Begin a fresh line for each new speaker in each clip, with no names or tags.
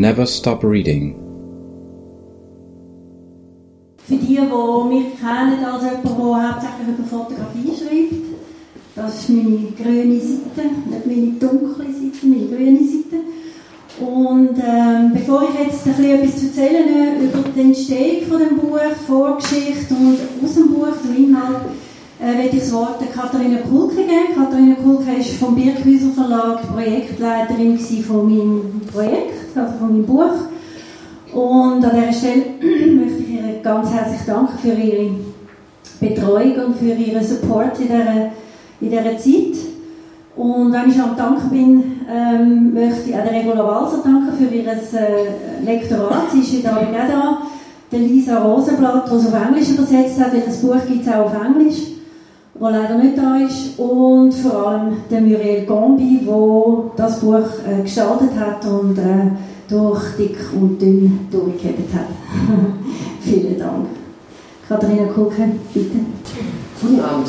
Never Stop Reading.
Für die, die mich kennen als jemand, der hauptsächlich über Fotografie schreibt, das ist meine grüne Seite, nicht meine dunkle Seite, meine grüne Seite. Und ähm, bevor ich jetzt ein bisschen etwas erzählen äh, über die Entstehung von dem Buch, Vorgeschichte und aus dem Buch, dem Inhalt, werde ich das Wort Katharina Kulke geben. Katharina Kulke ist vom Birkhäuser Verlag Projektleiterin von meinem Projekt, also von meinem Buch. Und an dieser Stelle möchte ich ihr ganz herzlich danken für ihre Betreuung und für ihren Support in dieser, in dieser Zeit. Und wenn ich schon am Danken bin, ähm, möchte ich auch der Regula Walser danken für ihr äh, Lektorat. Sie ist heute Abend auch da. Der Lisa Rosenblatt, die es auf Englisch übersetzt hat, weil das Buch gibt es auch auf Englisch, der leider nicht da ist. Und vor allem der Muriel Gombi, der das Buch äh, gestaltet hat und äh, durch dick und dünn durchgehebt hat. Vielen Dank. Katharina Kuke, bitte.
Guten Abend.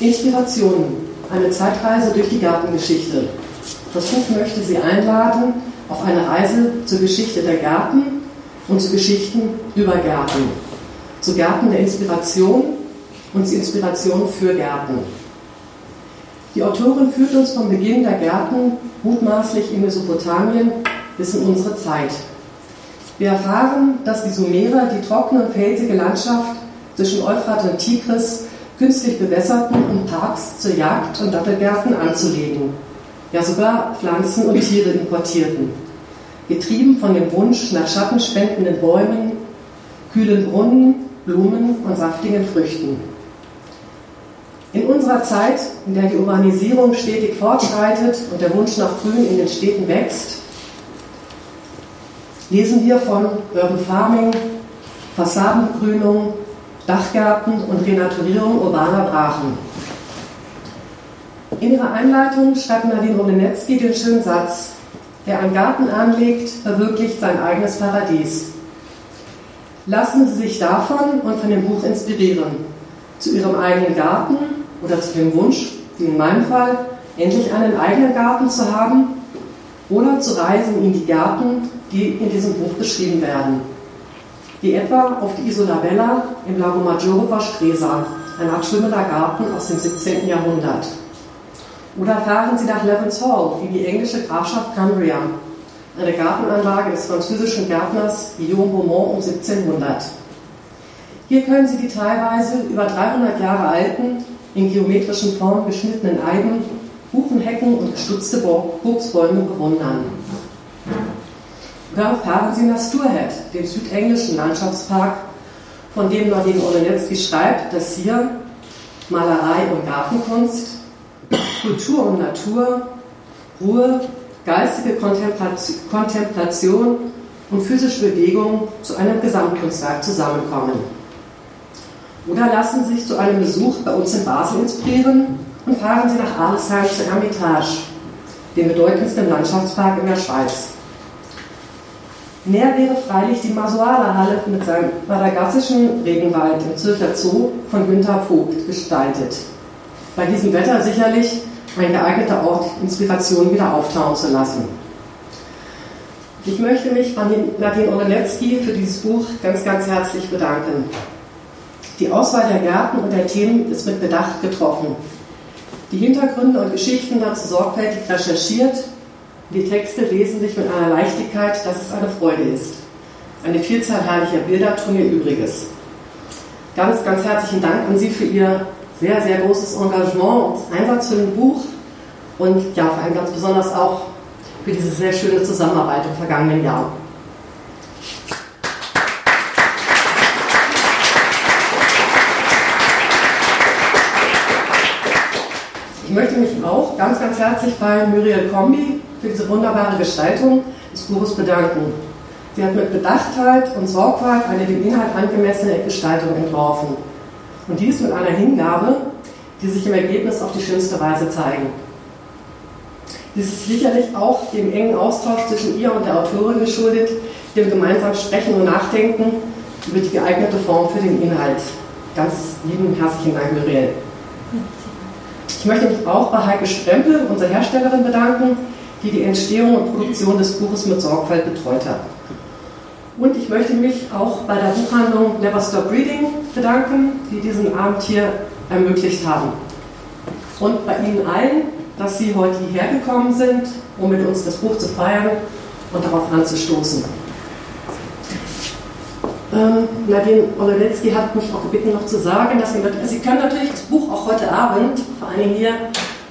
Inspirationen. Eine Zeitreise durch die Gartengeschichte. Das Buch möchte Sie einladen auf eine Reise zur Geschichte der Gärten und zu Geschichten über Gärten. Zu Gärten der Inspiration zur Inspiration für Gärten. Die Autorin führt uns vom Beginn der Gärten mutmaßlich in Mesopotamien bis in unsere Zeit. Wir erfahren, dass die Sumerer die trockene und felsige Landschaft zwischen Euphrat und Tigris künstlich bewässerten, um Parks zur Jagd und Dattelgärten anzulegen. Ja, sogar Pflanzen und Tiere importierten. Getrieben von dem Wunsch nach schattenspendenden Bäumen, kühlen Brunnen, Blumen und saftigen Früchten. In unserer Zeit, in der die Urbanisierung stetig fortschreitet und der Wunsch nach Grün in den Städten wächst, lesen wir von Urban Farming, Fassadenbegrünung, Dachgärten und Renaturierung urbaner Brachen. In ihrer Einleitung schreibt Nadine Rolenetzky den schönen Satz, wer einen Garten anlegt, verwirklicht sein eigenes Paradies. Lassen Sie sich davon und von dem Buch inspirieren, zu Ihrem eigenen Garten oder zu dem Wunsch, wie in meinem Fall, endlich einen eigenen Garten zu haben oder zu reisen in die Gärten, die in diesem Buch beschrieben werden wie etwa auf die Isola Bella im Lago Maggiore vor Stresa, ein abschwimmender Garten aus dem 17. Jahrhundert. Oder fahren Sie nach Levens Hall in die englische Grafschaft Cumbria, eine Gartenanlage des französischen Gärtners Guillaume Beaumont um 1700. Hier können Sie die teilweise über 300 Jahre alten, in geometrischen Formen geschnittenen Eiben, Buchenhecken und gestutzte Buchsbäume bewundern. Dann fahren Sie nach Sturhead, dem südenglischen Landschaftspark, von dem Nadine Olenetzky schreibt, dass hier Malerei und Gartenkunst, Kultur und Natur, Ruhe, geistige Kontemplation und physische Bewegung zu einem Gesamtkunstwerk zusammenkommen. Oder lassen Sie sich zu einem Besuch bei uns in Basel inspirieren und fahren Sie nach Arlesheim zur Hermitage, dem bedeutendsten Landschaftspark in der Schweiz. Mehr wäre freilich die Masuala-Halle mit seinem madagassischen Regenwald im Zürcher Zoo von Günther Vogt gestaltet. Bei diesem Wetter sicherlich ein geeigneter Ort, Inspiration wieder auftauen zu lassen. Ich möchte mich bei Nadine Olenetzky für dieses Buch ganz, ganz herzlich bedanken. Die Auswahl der Gärten und der Themen ist mit Bedacht getroffen. Die Hintergründe und Geschichten dazu sorgfältig recherchiert die Texte lesen sich mit einer Leichtigkeit, dass es eine Freude ist. Eine Vielzahl herrlicher Bilder tun ihr Übriges. Ganz, ganz herzlichen Dank an Sie für Ihr sehr, sehr großes Engagement und Einsatz für ein Buch und ja, vor allem ganz besonders auch für diese sehr schöne Zusammenarbeit im vergangenen Jahr. Möchte mich auch ganz, ganz herzlich bei Muriel Kombi für diese wunderbare Gestaltung des Buches bedanken. Sie hat mit Bedachtheit und Sorgfalt eine dem Inhalt angemessene Gestaltung entworfen. Und dies mit einer Hingabe, die sich im Ergebnis auf die schönste Weise zeigen. Dies ist sicherlich auch dem engen Austausch zwischen ihr und der Autorin geschuldet, dem gemeinsamen Sprechen und Nachdenken über die geeignete Form für den Inhalt. Ganz lieben herzlichen Dank, Muriel. Ich möchte mich auch bei Heike Strempel, unserer Herstellerin, bedanken, die die Entstehung und Produktion des Buches mit Sorgfalt betreut hat. Und ich möchte mich auch bei der Buchhandlung Never Stop Reading bedanken, die diesen Abend hier ermöglicht haben. Und bei Ihnen allen, dass Sie heute hierher gekommen sind, um mit uns das Buch zu feiern und darauf anzustoßen. Ähm, Nadine Ololecki hat mich auch gebeten, noch zu sagen, dass Sie, Sie können natürlich das Buch auch heute Abend, vor allem hier,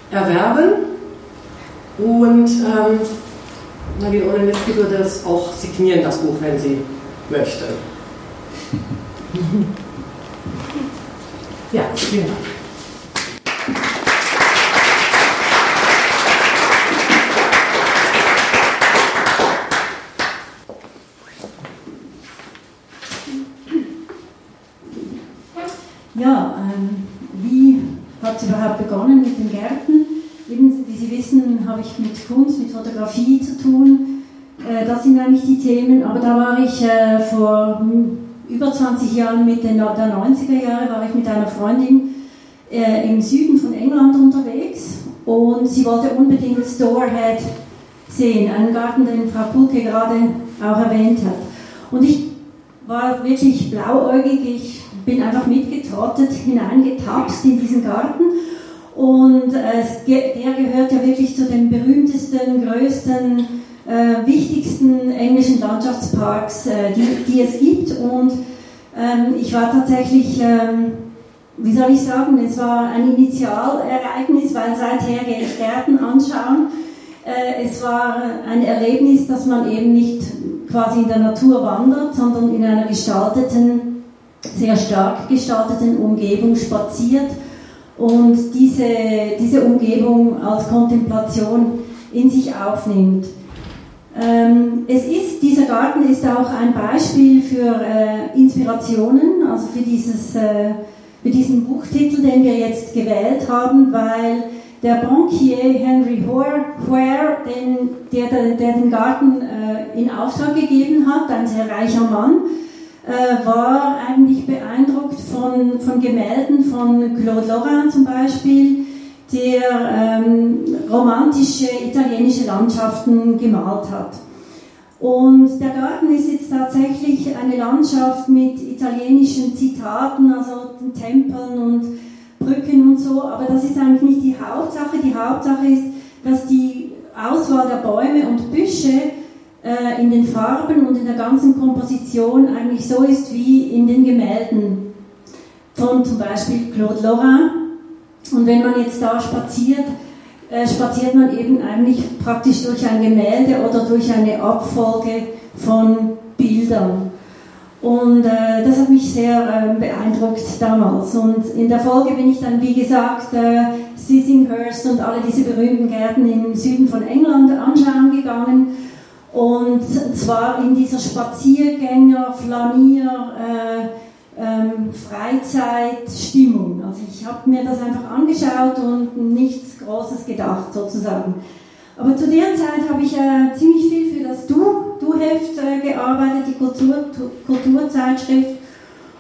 erwerben. Und ähm, Nadine Ololecki würde es auch signieren, das Buch, wenn sie möchte. ja, vielen Dank.
Ja, ähm, wie hat es überhaupt begonnen mit den Gärten? Eben, wie Sie wissen, habe ich mit Kunst, mit Fotografie zu tun. Äh, das sind eigentlich die Themen. Aber da war ich äh, vor hm, über 20 Jahren, Mitte der 90er Jahre, war ich mit einer Freundin äh, im Süden von England unterwegs und sie wollte unbedingt Storehead sehen, einen Garten, den Frau Pulke gerade auch erwähnt hat. Und ich war wirklich blauäugig, ich bin einfach mitgetrottet, hineingetapst in diesen Garten. Und äh, der gehört ja wirklich zu den berühmtesten, größten, äh, wichtigsten englischen Landschaftsparks, äh, die, die, es gibt. Und ähm, ich war tatsächlich, ähm, wie soll ich sagen, es war ein Initialereignis, weil seither gehe ich Gärten anschauen. Äh, es war ein Erlebnis, dass man eben nicht quasi in der Natur wandert, sondern in einer gestalteten sehr stark gestalteten Umgebung spaziert und diese, diese Umgebung als Kontemplation in sich aufnimmt. Ähm, es ist, dieser Garten ist auch ein Beispiel für äh, Inspirationen, also für, dieses, äh, für diesen Buchtitel, den wir jetzt gewählt haben, weil der Bankier Henry Ware, den, der, der, den Garten äh, in Auftrag gegeben hat, ein sehr reicher Mann, äh, war eigentlich beeindruckt von, von Gemälden von Claude Lorrain zum Beispiel, der ähm, romantische italienische Landschaften gemalt hat. Und der Garten ist jetzt tatsächlich eine Landschaft mit italienischen Zitaten, also Tempeln und Brücken und so, aber das ist eigentlich nicht die Hauptsache. Die Hauptsache ist, dass die Auswahl der Bäume und Büsche in den Farben und in der ganzen Komposition eigentlich so ist wie in den Gemälden von zum Beispiel Claude Lorrain. Und wenn man jetzt da spaziert, äh, spaziert man eben eigentlich praktisch durch ein Gemälde oder durch eine Abfolge von Bildern. Und äh, das hat mich sehr äh, beeindruckt damals. Und in der Folge bin ich dann, wie gesagt, äh, Sissinghurst und alle diese berühmten Gärten im Süden von England anschauen gegangen und zwar in dieser Spaziergänger, Flanier, äh, ähm, Freizeitstimmung. Also ich habe mir das einfach angeschaut und nichts Großes gedacht sozusagen. Aber zu der Zeit habe ich äh, ziemlich viel für das Du, Du-Heft äh, gearbeitet, die Kultur, Kulturzeitschrift.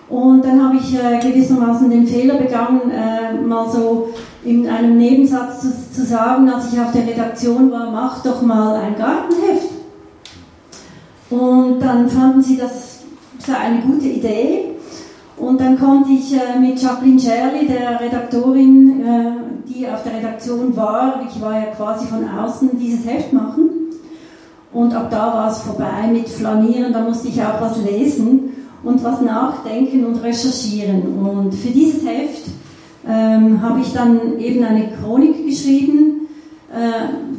Und dann habe ich äh, gewissermaßen den Fehler begangen, äh, mal so in einem Nebensatz zu, zu sagen, als ich auf der Redaktion war, mach doch mal ein Gartenheft. Und dann fanden sie, das sei eine gute Idee. Und dann konnte ich äh, mit Jacqueline Scherli, der Redaktorin, äh, die auf der Redaktion war, ich war ja quasi von außen, dieses Heft machen. Und ab da war es vorbei mit Flanieren, da musste ich auch was lesen und was nachdenken und recherchieren. Und für dieses Heft ähm, habe ich dann eben eine Chronik geschrieben,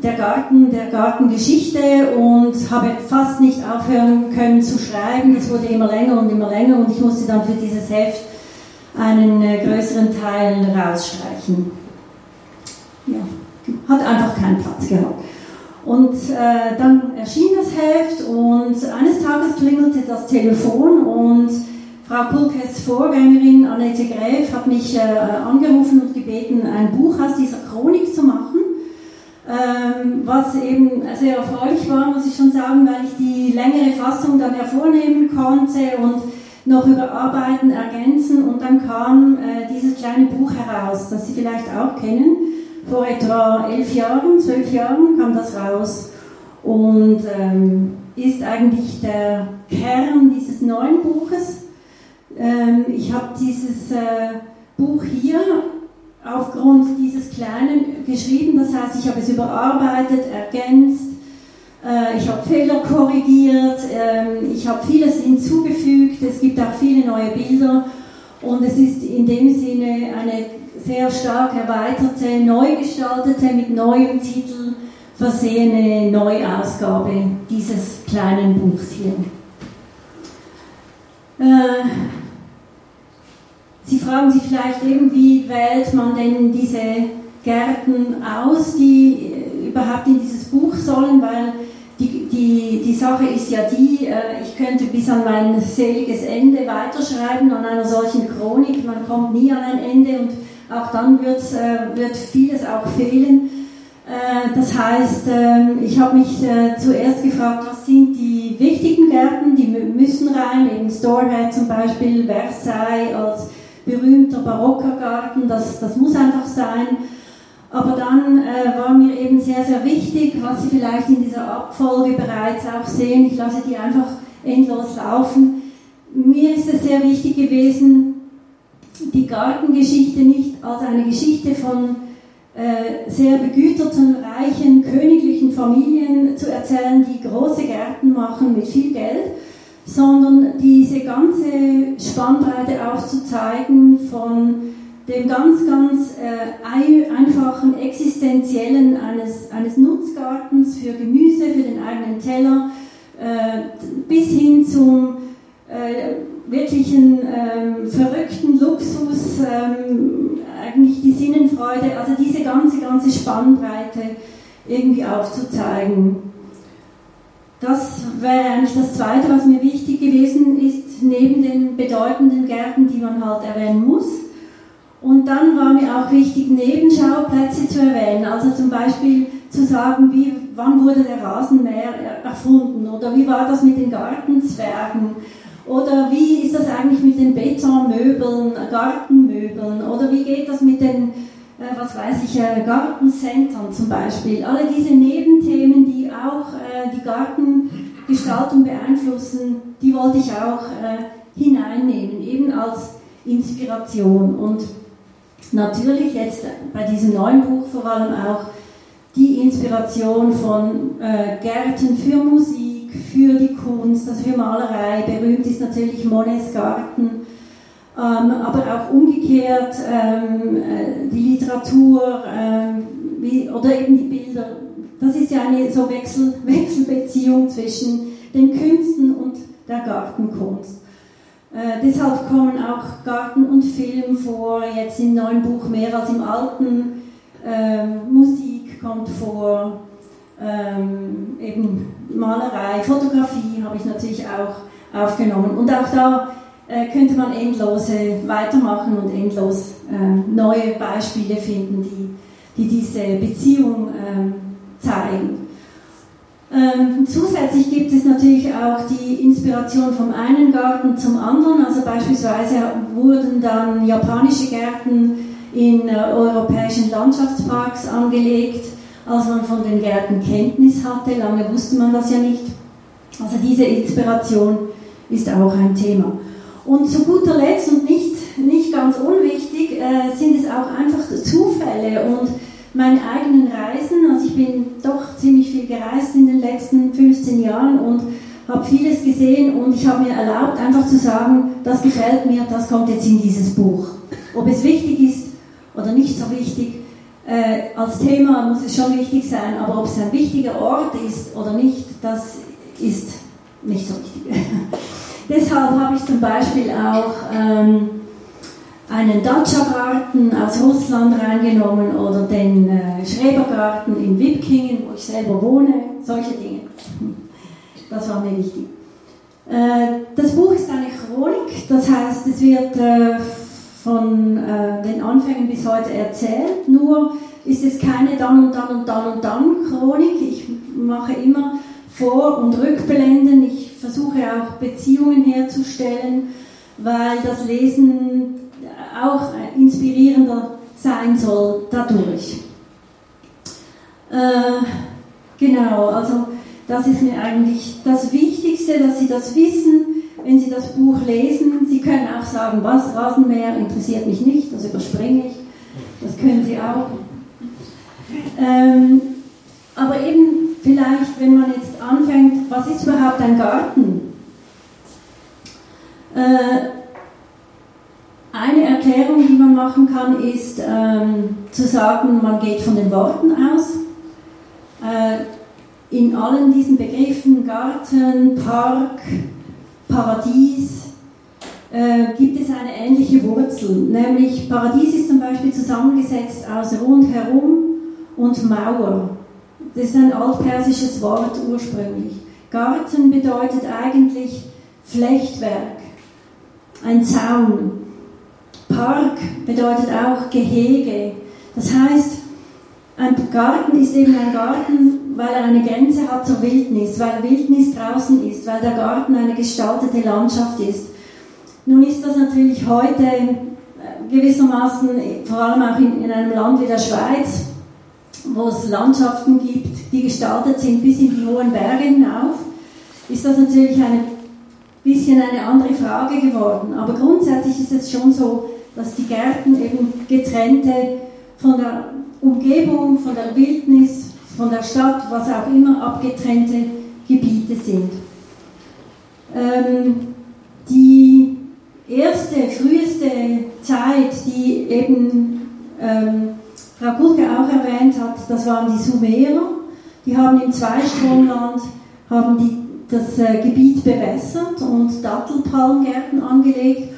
der Garten, der Gartengeschichte und habe fast nicht aufhören können zu schreiben. Es wurde immer länger und immer länger und ich musste dann für dieses Heft einen äh, größeren Teil rausstreichen. Ja, hat einfach keinen Platz gehabt. Und äh, dann erschien das Heft und eines Tages klingelte das Telefon und Frau Pulkes Vorgängerin Annette Gräf hat mich äh, angerufen und gebeten, ein Buch aus dieser Chronik zu machen ähm, was eben sehr erfreulich war, muss ich schon sagen, weil ich die längere Fassung dann hervornehmen konnte und noch überarbeiten, ergänzen. Und dann kam äh, dieses kleine Buch heraus, das Sie vielleicht auch kennen, vor etwa elf Jahren, zwölf Jahren kam das raus. Und ähm, ist eigentlich der Kern dieses neuen Buches. Ähm, ich habe dieses äh, Buch hier aufgrund dieses Kleinen geschrieben, das heißt, ich habe es überarbeitet, ergänzt, äh, ich habe Fehler korrigiert, ähm, ich habe vieles hinzugefügt, es gibt auch viele neue Bilder. Und es ist in dem Sinne eine sehr stark erweiterte, neu gestaltete, mit neuem Titel versehene Neuausgabe dieses kleinen Buchs hier. Sie fragen sich vielleicht irgendwie, wählt man denn diese Gärten aus, die äh, überhaupt in dieses Buch sollen, weil die, die, die Sache ist ja die, äh, ich könnte bis an mein seliges Ende weiterschreiben an einer solchen Chronik, man kommt nie an ein Ende und auch dann äh, wird vieles auch fehlen. Das heißt, ähm, ich habe mich zuerst gefragt, was sind die wichtigen Gärten, die müssen rein, eben Storehead zum Beispiel, Versailles als berühmter barocker Garten, das, das muss einfach sein. Aber dann äh, war mir eben sehr, sehr wichtig, was Sie vielleicht in dieser Abfolge bereits auch sehen, ich lasse die einfach endlos laufen. Mir ist es sehr wichtig gewesen, die Gartengeschichte nicht als eine Geschichte von äh, sehr begüterten, reichen, königlichen Familien zu erzählen, die große Gärten machen mit viel Geld, sondern diese ganze Spannbreite aufzuzeigen von dem ganz, ganz äh, einfachen existenziellen eines, eines Nutzgartens für Gemüse, für den eigenen Teller, äh, bis hin zum äh, wirklichen ähm, verrückten Luxus, ähm, eigentlich die Sinnenfreude, also diese ganze, ganze Spannbreite irgendwie aufzuzeigen. Das wäre eigentlich das Zweite, was mir wichtig gewesen ist, neben den bedeutenden Gärten, die man halt erwähnen muss und dann war mir auch wichtig, Nebenschauplätze zu erwähnen. Also zum Beispiel zu sagen, wie, wann wurde der Rasenmäher erfunden oder wie war das mit den Gartenzwergen oder wie ist das eigentlich mit den Betonmöbeln, Gartenmöbeln oder wie geht das mit den, äh, was weiß ich, äh, Gartencentern zum Beispiel. Alle diese Nebenthemen, die auch äh, die Gartengestaltung beeinflussen, die wollte ich auch äh, hineinnehmen, eben als Inspiration. Und natürlich jetzt bei diesem neuen Buch vor allem auch die Inspiration von äh, Gärten für Musik, für die Kunst, also für Malerei. Berühmt ist natürlich Monets Garten, ähm, aber auch umgekehrt ähm, äh, die Literatur ähm, oder eben die Bilder. Das ist ja eine so Wechsel, Wechselbeziehung zwischen den Künsten und der Gartenkunst. Äh, deshalb kommen auch Garten und Film vor, jetzt im neuen Buch mehr als im alten. Ähm, Musik kommt vor, ähm, eben Malerei, Fotografie habe ich natürlich auch aufgenommen. Und auch da äh, könnte man endlose weitermachen und endlos äh, neue Beispiele finden, die, die diese Beziehung ähm, zeigen. Ähm, zusätzlich gibt es natürlich auch die Inspiration vom einen Garten zum anderen. Also beispielsweise wurden dann japanische Gärten in äh, europäischen Landschaftsparks angelegt, als man von den Gärten Kenntnis hatte. Lange wusste man das ja nicht. Also diese Inspiration ist auch ein Thema. Und zu guter Letzt und nicht, nicht ganz unwichtig äh, sind es auch einfach Zufälle und meine eigenen Reisen. Also ich bin doch ziemlich viel gereist in den letzten 15 Jahren und habe vieles gesehen und ich habe mir erlaubt, einfach zu sagen, das gefällt mir, das kommt jetzt in dieses Buch. Ob es wichtig ist oder nicht so wichtig, äh, als Thema muss es schon wichtig sein, aber ob es ein wichtiger Ort ist oder nicht, das ist nicht so wichtig. Deshalb habe ich zum Beispiel auch ähm, einen Dacia-Garten aus Russland reingenommen oder den äh, Schrebergarten in Wipkingen, wo ich selber wohne, solche Dinge. Das war mir wichtig. Äh, das Buch ist eine Chronik, das heißt, es wird äh, von den Anfängen bis heute erzählt, nur ist es keine dann und dann und dann und dann Chronik. Ich mache immer Vor- und Rückblenden, ich versuche auch Beziehungen herzustellen, weil das Lesen auch inspirierender sein soll dadurch. Genau, also das ist mir eigentlich das Wichtigste, dass Sie das wissen, wenn Sie das Buch lesen. Sie können auch sagen, was, Rasenmäher interessiert mich nicht, das überspringe ich. Das können Sie auch. Ähm, aber eben vielleicht, wenn man jetzt anfängt, was ist überhaupt ein Garten? Äh, eine Erklärung, die man machen kann, ist ähm, zu sagen, man geht von den Worten aus. Äh, in allen diesen Begriffen Garten, Park, Paradies äh, gibt es eine ähnliche Wurzel. Nämlich Paradies ist zum Beispiel zusammengesetzt aus rundherum und Mauer. Das ist ein altpersisches Wort ursprünglich. Garten bedeutet eigentlich Flechtwerk, ein Zaun. Park bedeutet auch Gehege. Das heißt, ein Garten ist eben ein Garten, weil er eine Grenze hat zur Wildnis, weil Wildnis draußen ist, weil der Garten eine gestaltete Landschaft ist. Nun ist das natürlich heute äh, gewissermaßen, vor allem auch in, in einem Land wie der Schweiz, wo es Landschaften gibt, die gestaltet sind bis in die hohen Berge hinauf, ist das natürlich ein bisschen eine andere Frage geworden. Aber grundsätzlich ist es schon so, dass die Gärten eben getrennte von der Umgebung, von der Wildnis, von der Stadt, was auch immer, abgetrennte Gebiete sind. Ähm, die erste, früheste Zeit, die eben ähm, Frau Kulke auch erwähnt hat, das waren die Sumerer. Die haben im Zweistromland haben die das äh, Gebiet bewässert und Dattelpalmgärten angelegt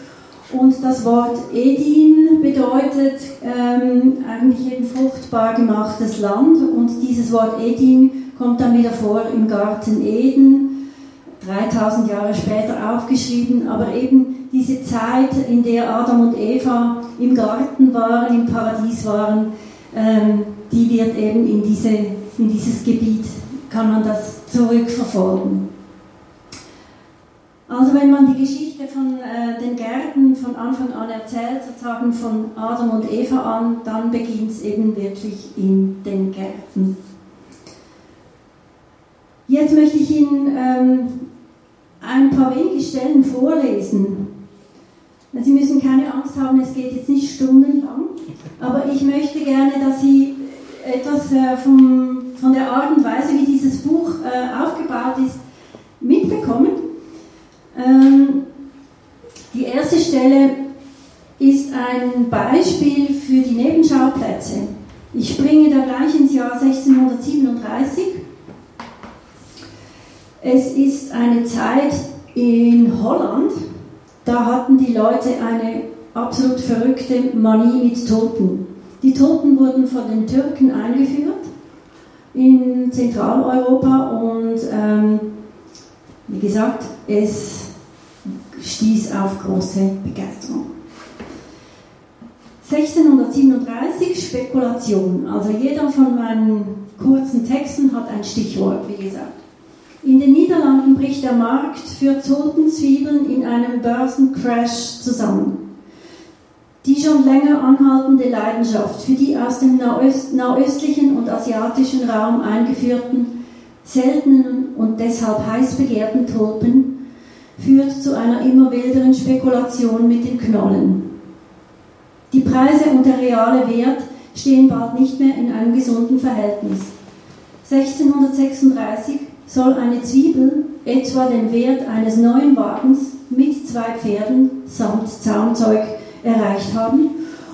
und das Wort Edin bedeutet ähm, eigentlich eben fruchtbar gemachtes Land. Und dieses Wort Edin kommt dann wieder vor im Garten Eden, 3000 Jahre später aufgeschrieben. Aber eben diese Zeit, in der Adam und Eva im Garten waren, im Paradies waren, ähm, die wird eben in, diese, in dieses Gebiet, kann man das zurückverfolgen. Also wenn man die Geschichte von äh, den Gärten von Anfang an erzählt, sozusagen von Adam und Eva an, dann beginnt es eben wirklich in den Gärten. Jetzt möchte ich Ihnen ähm, ein paar wenige Stellen vorlesen. Sie müssen keine Angst haben, es geht jetzt nicht stundenlang, aber ich möchte gerne, dass Sie etwas äh, vom, von der Art und Weise, wie dieses Buch äh, aufgebaut ist, mitbekommen. Ähm, die erste Stelle ist ein Beispiel für die Nebenschauplätze. Ich springe da gleich ins Jahr 1637. Es ist eine Zeit in Holland, da hatten die Leute eine absolut verrückte Manie mit Toten. Die Toten wurden von den Türken eingeführt in Zentraleuropa und ähm, wie gesagt, es stieß auf große Begeisterung. 1637 Spekulation. Also jeder von meinen kurzen Texten hat ein Stichwort, wie gesagt. In den Niederlanden bricht der Markt für Zotenzwiebeln in einem Börsencrash zusammen. Die schon länger anhaltende Leidenschaft für die aus dem nahöst nahöstlichen und asiatischen Raum eingeführten, seltenen und deshalb heiß begehrten Tulpen führt zu einer immer wilderen Spekulation mit den Knollen. Die Preise und der reale Wert stehen bald nicht mehr in einem gesunden Verhältnis. 1636 soll eine Zwiebel etwa den Wert eines neuen Wagens mit zwei Pferden samt Zaumzeug erreicht haben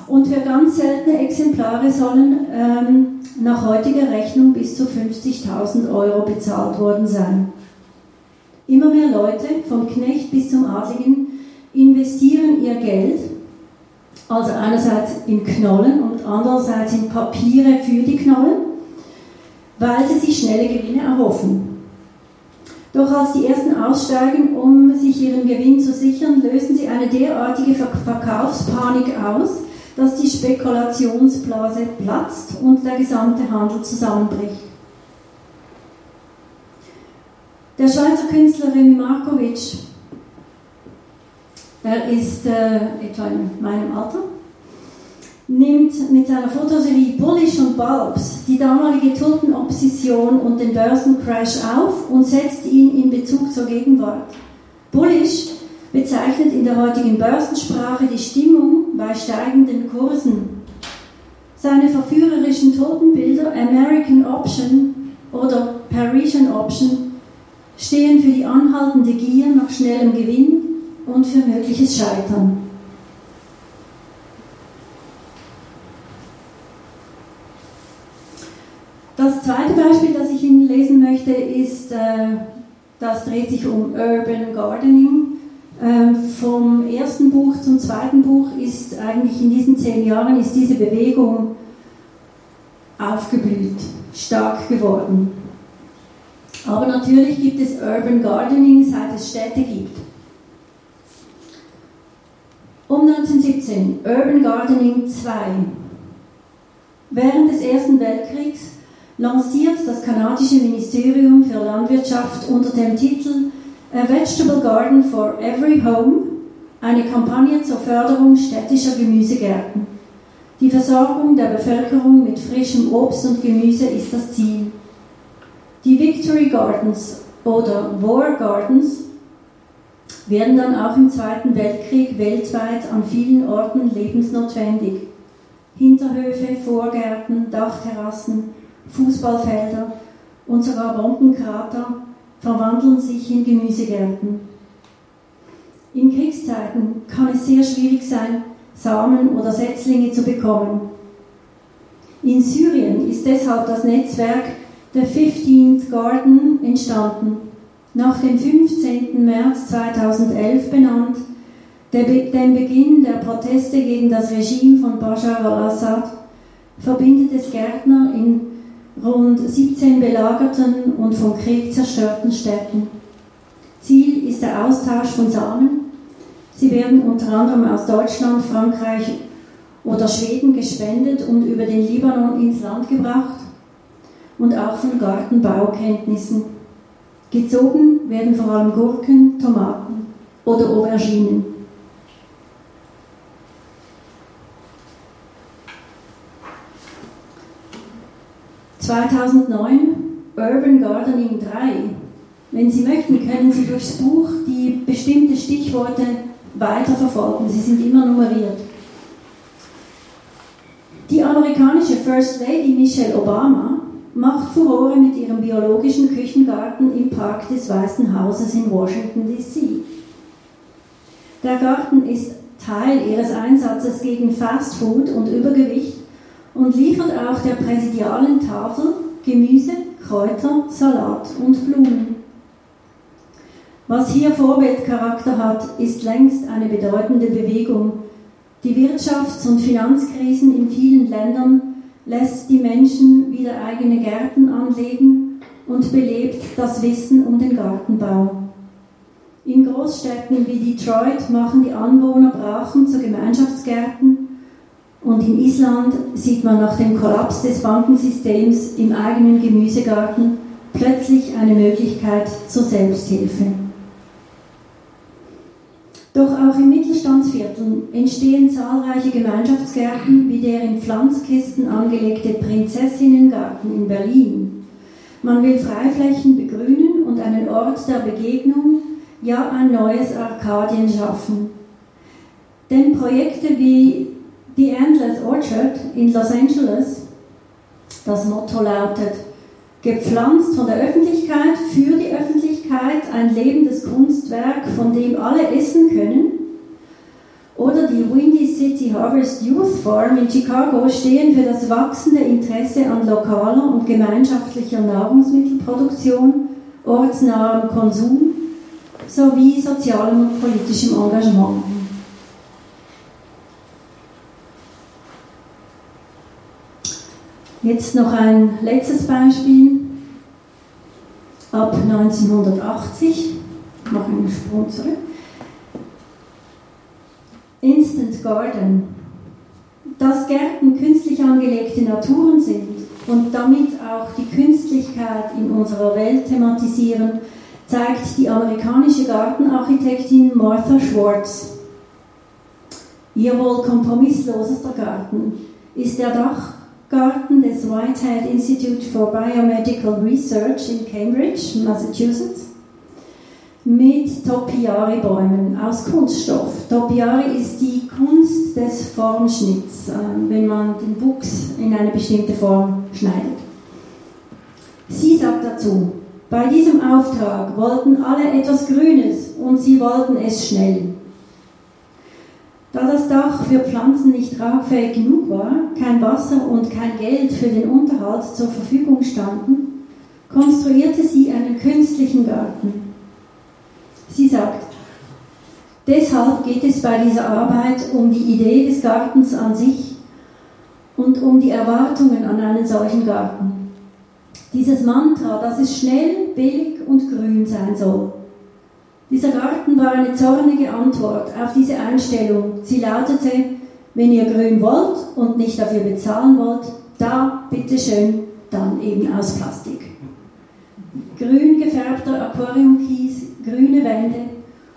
und für ganz seltene Exemplare sollen ähm, nach heutiger Rechnung bis zu 50.000 Euro bezahlt worden sein. Immer mehr Leute, vom Knecht bis zum Adligen, investieren ihr Geld, also einerseits in Knollen und andererseits in Papiere für die Knollen, weil sie sich schnelle Gewinne erhoffen. Doch als die ersten aussteigen, um sich ihren Gewinn zu sichern, lösen sie eine derartige Verkaufspanik aus, dass die Spekulationsblase platzt und der gesamte Handel zusammenbricht. Der Schweizer Künstler Remy Markovic, der ist äh, etwa in meinem Alter. nimmt mit seiner Fotoserie Bullish und Bulbs die damalige Tulpenobsession und den Börsencrash auf und setzt ihn in Bezug zur Gegenwart. Bullish bezeichnet in der heutigen Börsensprache die Stimmung bei steigenden Kursen. Seine verführerischen Tulpenbilder American Option oder Parisian Option stehen für die anhaltende Gier nach schnellem Gewinn und für mögliches Scheitern. Das zweite Beispiel, das ich Ihnen lesen möchte, ist, äh, das dreht sich um Urban Gardening. Ähm, vom ersten Buch zum zweiten Buch ist eigentlich in diesen zehn Jahren ist diese Bewegung aufgeblüht, stark geworden. Aber natürlich gibt es Urban Gardening, seit es Städte gibt. Um 1917, Urban Gardening 2. Während des Ersten Weltkriegs lanciert das kanadische Ministerium für Landwirtschaft unter dem Titel A Vegetable Garden for Every Home eine Kampagne zur Förderung städtischer Gemüsegärten. Die Versorgung der Bevölkerung mit frischem Obst und Gemüse ist das Ziel. Die Victory Gardens oder War Gardens werden dann auch im Zweiten Weltkrieg weltweit an vielen Orten lebensnotwendig. Hinterhöfe, Vorgärten, Dachterrassen, Fußballfelder und sogar Bombenkrater verwandeln sich in Gemüsegärten. In Kriegszeiten kann es sehr schwierig sein, Samen oder Setzlinge zu bekommen. In Syrien ist deshalb das Netzwerk der 15th Garden entstanden, nach dem 15. März 2011 benannt, dem Beginn der Proteste gegen das Regime von Bashar al-Assad, verbindet es Gärtner in rund 17 belagerten und vom Krieg zerstörten Städten. Ziel ist der Austausch von Samen. Sie werden unter anderem aus Deutschland, Frankreich oder Schweden gespendet und über den Libanon ins Land gebracht und auch von Gartenbaukenntnissen. Gezogen werden vor allem Gurken, Tomaten oder Auberginen. 2009 Urban Gardening 3. Wenn Sie möchten, können Sie durchs Buch die bestimmten Stichworte weiterverfolgen. Sie sind immer nummeriert. Die amerikanische First Lady Michelle Obama macht Furore mit ihrem biologischen Küchengarten im Park des Weißen Hauses in Washington, D.C. Der Garten ist Teil ihres Einsatzes gegen Fast Food und Übergewicht und liefert auch der präsidialen Tafel Gemüse, Kräuter, Salat und Blumen. Was hier Vorbildcharakter hat, ist längst eine bedeutende Bewegung. Die Wirtschafts- und Finanzkrisen in vielen Ländern lässt die Menschen wieder eigene Gärten anlegen und belebt das Wissen um den Gartenbau. In Großstädten wie Detroit machen die Anwohner Brachen zu Gemeinschaftsgärten und in Island sieht man nach dem Kollaps des Bankensystems im eigenen Gemüsegarten plötzlich eine Möglichkeit zur Selbsthilfe. Doch auch in Mittelstandsvierteln entstehen zahlreiche Gemeinschaftsgärten wie der in Pflanzkisten angelegte Prinzessinnengarten in Berlin. Man will Freiflächen begrünen und einen Ort der Begegnung, ja ein neues Arkadien schaffen. Denn Projekte wie The Endless Orchard in Los Angeles. Das Motto lautet, gepflanzt von der Öffentlichkeit, für die Öffentlichkeit, ein lebendes Kunstwerk, von dem alle essen können. Oder die Windy City Harvest Youth Farm in Chicago stehen für das wachsende Interesse an lokaler und gemeinschaftlicher Nahrungsmittelproduktion, ortsnahem Konsum sowie sozialem und politischem Engagement. Jetzt noch ein letztes Beispiel. Ab 1980, ich mache einen Sprung zurück. Instant Garden. Dass Gärten künstlich angelegte Naturen sind und damit auch die Künstlichkeit in unserer Welt thematisieren, zeigt die amerikanische Gartenarchitektin Martha Schwartz. Ihr wohl kompromisslosester Garten ist der Dachgarten des Whitehead Institute for Biomedical Research in Cambridge, Massachusetts, mit Topiary-Bäumen aus Kunststoff. Topiary ist die Kunst des Formschnitts, äh, wenn man den Wuchs in eine bestimmte Form schneidet. Sie sagt dazu, bei diesem Auftrag wollten alle etwas Grünes und sie wollten es schnell. Da das Dach für Pflanzen nicht tragfähig genug war, kein Wasser und kein Geld für den Unterhalt zur Verfügung standen, konstruierte sie einen künstlichen Garten. Sie sagt, deshalb geht es bei dieser Arbeit um die Idee des Gartens an sich und um die Erwartungen an einen solchen Garten. Dieses Mantra, dass es schnell, billig und grün sein soll, dieser Garten war eine zornige Antwort auf diese Einstellung. Sie lautete, wenn ihr grün wollt und nicht dafür bezahlen wollt, da bitteschön, dann eben aus Plastik. Grün gefärbter Aquariumkies, grüne Wände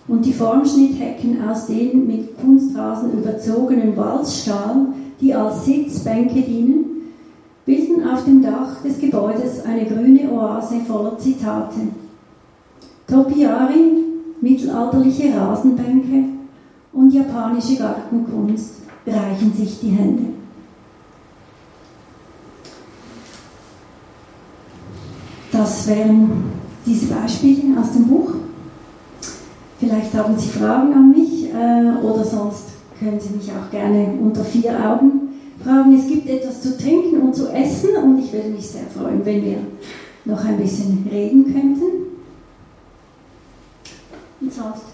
und die Formschnitthecken aus den mit Kunstrasen überzogenen Walzstahl, die als Sitzbänke dienen, bilden auf dem Dach des Gebäudes eine grüne Oase voller Zitate. Topiari, mittelalterliche Rasenbänke und japanische Gartenkunst reichen sich die Hände. Das wären diese Beispiele aus dem Buch. Vielleicht haben Sie Fragen an mich äh, oder sonst können Sie mich auch gerne unter vier Augen fragen. Es gibt etwas zu trinken und zu essen und ich würde mich sehr freuen, wenn wir noch ein bisschen reden könnten. Und sonst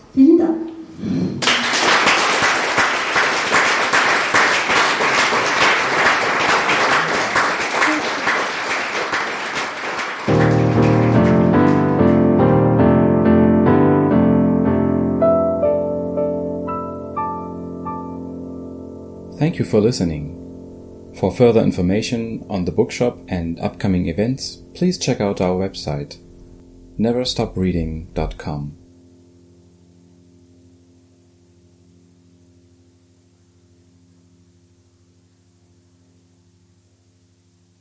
Thank you for listening. For further information on the bookshop and upcoming events, please check out our website neverstopreading.com.